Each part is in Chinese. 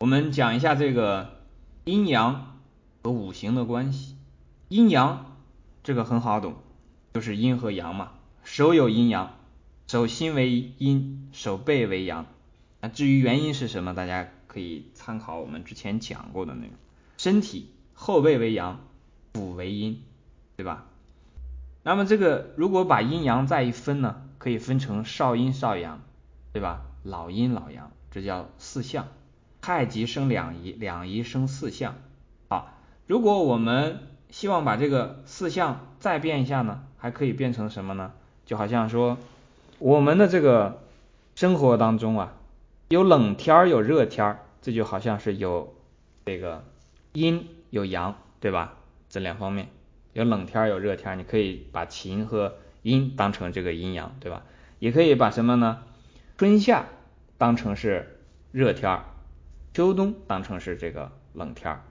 我们讲一下这个阴阳和五行的关系。阴阳这个很好懂，就是阴和阳嘛。手有阴阳，手心为阴，手背为阳。那至于原因是什么，大家可以参考我们之前讲过的那个。身体后背为阳，腹为阴，对吧？那么这个如果把阴阳再一分呢，可以分成少阴少阳，对吧？老阴老阳，这叫四象。太极生两仪，两仪生四象。好，如果我们希望把这个四象再变一下呢，还可以变成什么呢？就好像说，我们的这个生活当中啊，有冷天儿有热天儿，这就好像是有这个阴有阳，对吧？这两方面有冷天儿有热天儿，你可以把晴和阴当成这个阴阳，对吧？也可以把什么呢？春夏当成是热天儿，秋冬当成是这个冷天儿，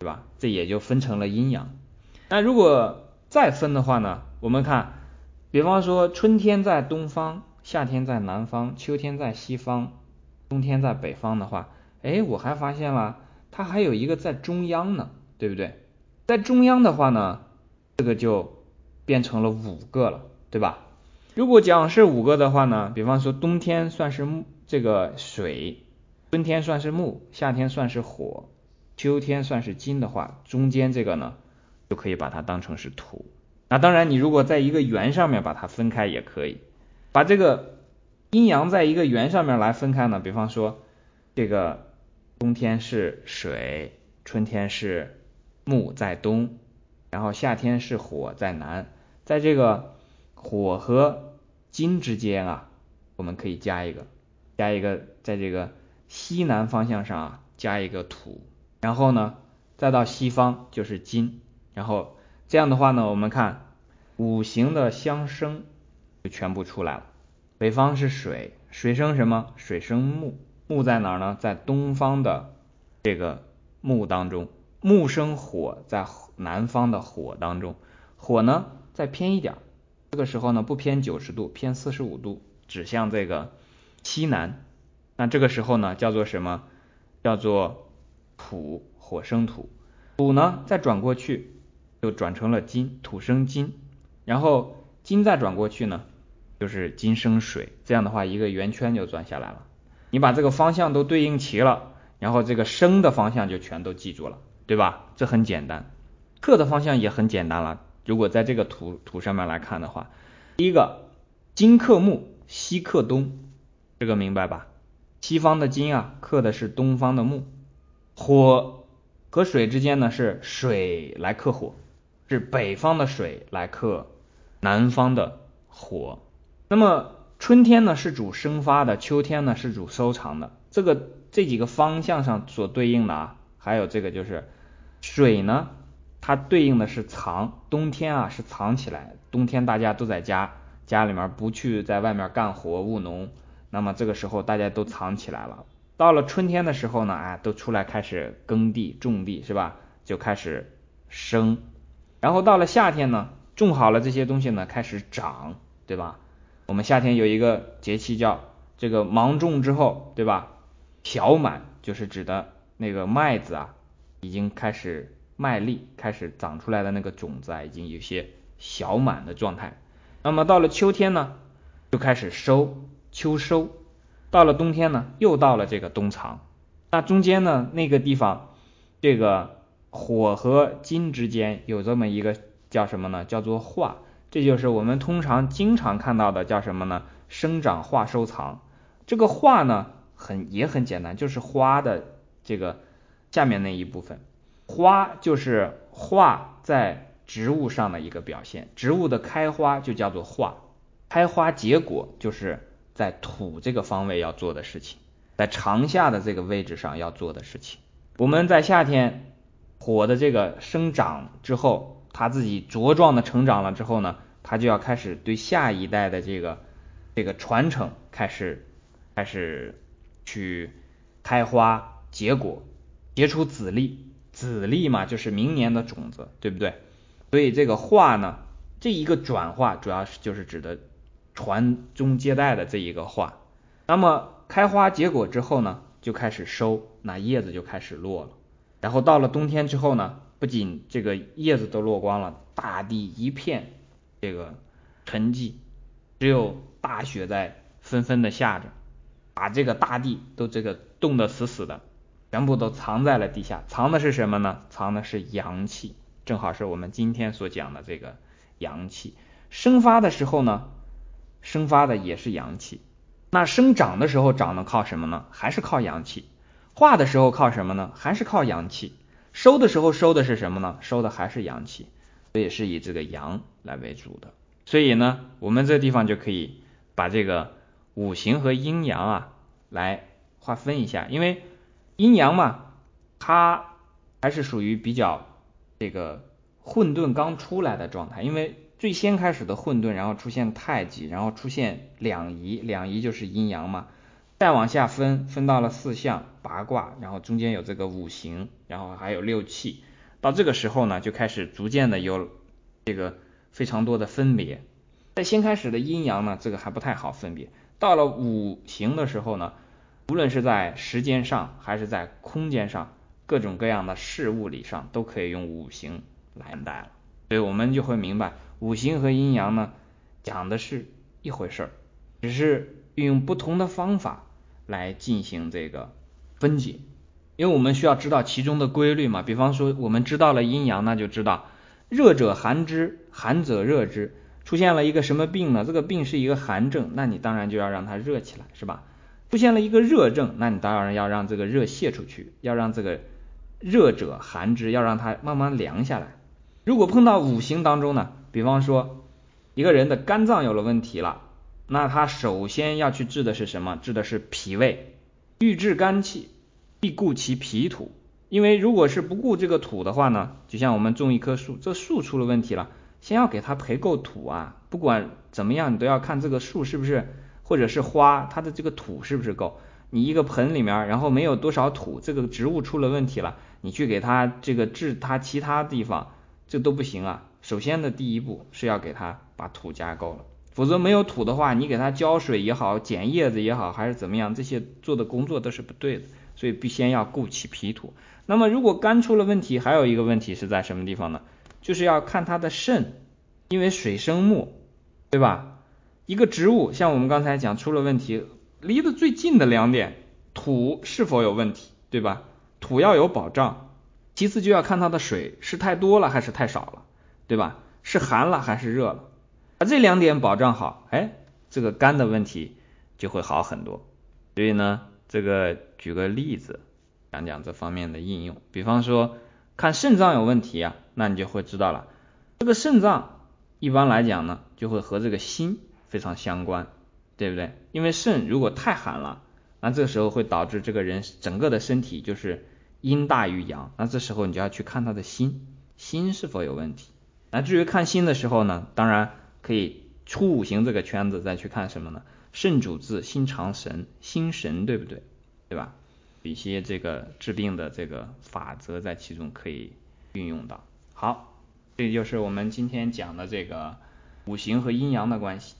对吧？这也就分成了阴阳。那如果再分的话呢，我们看。比方说，春天在东方，夏天在南方，秋天在西方，冬天在北方的话，哎，我还发现了，它还有一个在中央呢，对不对？在中央的话呢，这个就变成了五个了，对吧？如果讲是五个的话呢，比方说冬天算是木这个水，春天算是木，夏天算是火，秋天算是金的话，中间这个呢，就可以把它当成是土。那当然，你如果在一个圆上面把它分开也可以，把这个阴阳在一个圆上面来分开呢。比方说，这个冬天是水，春天是木在东，然后夏天是火在南，在这个火和金之间啊，我们可以加一个，加一个，在这个西南方向上啊加一个土，然后呢，再到西方就是金，然后。这样的话呢，我们看五行的相生就全部出来了。北方是水，水生什么？水生木，木在哪儿呢？在东方的这个木当中。木生火，在南方的火当中。火呢，再偏一点，这个时候呢不偏九十度，偏四十五度，指向这个西南。那这个时候呢，叫做什么？叫做土，火生土。土呢，再转过去。就转成了金，土生金，然后金再转过去呢，就是金生水，这样的话一个圆圈就转下来了。你把这个方向都对应齐了，然后这个生的方向就全都记住了，对吧？这很简单。克的方向也很简单了。如果在这个图图上面来看的话，第一个金克木，西克东，这个明白吧？西方的金啊，克的是东方的木。火和水之间呢，是水来克火。是北方的水来克南方的火，那么春天呢是主生发的，秋天呢是主收藏的。这个这几个方向上所对应的啊，还有这个就是水呢，它对应的是藏，冬天啊是藏起来，冬天大家都在家家里面不去在外面干活务农，那么这个时候大家都藏起来了。到了春天的时候呢，哎，都出来开始耕地种地是吧？就开始生。然后到了夏天呢，种好了这些东西呢，开始长，对吧？我们夏天有一个节气叫这个芒种之后，对吧？小满就是指的那个麦子啊，已经开始麦粒开始长出来的那个种子啊，已经有些小满的状态。那么到了秋天呢，就开始收秋收。到了冬天呢，又到了这个冬藏。那中间呢，那个地方，这个。火和金之间有这么一个叫什么呢？叫做化，这就是我们通常经常看到的叫什么呢？生长化收藏。这个化呢，很也很简单，就是花的这个下面那一部分。花就是化在植物上的一个表现，植物的开花就叫做化，开花结果就是在土这个方位要做的事情，在长夏的这个位置上要做的事情。我们在夏天。火的这个生长之后，它自己茁壮的成长了之后呢，它就要开始对下一代的这个这个传承开始开始去开花结果，结出籽粒，籽粒嘛就是明年的种子，对不对？所以这个化呢，这一个转化主要是就是指的传宗接代的这一个话。那么开花结果之后呢，就开始收，那叶子就开始落了。然后到了冬天之后呢，不仅这个叶子都落光了，大地一片这个沉寂，只有大雪在纷纷的下着，把这个大地都这个冻得死死的，全部都藏在了地下。藏的是什么呢？藏的是阳气，正好是我们今天所讲的这个阳气。生发的时候呢，生发的也是阳气。那生长的时候长的靠什么呢？还是靠阳气。化的时候靠什么呢？还是靠阳气。收的时候收的是什么呢？收的还是阳气，所以是以这个阳来为主的。所以呢，我们这地方就可以把这个五行和阴阳啊来划分一下，因为阴阳嘛，它还是属于比较这个混沌刚出来的状态，因为。最先开始的混沌，然后出现太极，然后出现两仪，两仪就是阴阳嘛。再往下分，分到了四象、八卦，然后中间有这个五行，然后还有六气。到这个时候呢，就开始逐渐的有这个非常多的分别。在先开始的阴阳呢，这个还不太好分别。到了五行的时候呢，无论是在时间上还是在空间上，各种各样的事物理上都可以用五行来代了。所以我们就会明白。五行和阴阳呢，讲的是一回事儿，只是运用不同的方法来进行这个分解，因为我们需要知道其中的规律嘛。比方说，我们知道了阴阳，那就知道热者寒之，寒者热之。出现了一个什么病呢？这个病是一个寒症，那你当然就要让它热起来，是吧？出现了一个热症，那你当然要让这个热泄出去，要让这个热者寒之，要让它慢慢凉下来。如果碰到五行当中呢？比方说，一个人的肝脏有了问题了，那他首先要去治的是什么？治的是脾胃。欲治肝气，必固其脾土。因为如果是不顾这个土的话呢，就像我们种一棵树，这树出了问题了，先要给它培够土啊。不管怎么样，你都要看这个树是不是，或者是花，它的这个土是不是够。你一个盆里面，然后没有多少土，这个植物出了问题了，你去给它这个治它其他地方，这都不行啊。首先的第一步是要给它把土加够了，否则没有土的话，你给它浇水也好，剪叶子也好，还是怎么样，这些做的工作都是不对的。所以必先要固起皮土。那么如果肝出了问题，还有一个问题是在什么地方呢？就是要看它的肾，因为水生木，对吧？一个植物像我们刚才讲出了问题，离得最近的两点，土是否有问题，对吧？土要有保障，其次就要看它的水是太多了还是太少了。对吧？是寒了还是热了？把这两点保障好，哎，这个肝的问题就会好很多。所以呢，这个举个例子讲讲这方面的应用。比方说，看肾脏有问题啊，那你就会知道了。这个肾脏一般来讲呢，就会和这个心非常相关，对不对？因为肾如果太寒了，那这个时候会导致这个人整个的身体就是阴大于阳，那这时候你就要去看他的心，心是否有问题。那至于看心的时候呢，当然可以出五行这个圈子再去看什么呢？肾主治，心藏神，心神对不对？对吧？一些这个治病的这个法则在其中可以运用到。好，这就是我们今天讲的这个五行和阴阳的关系。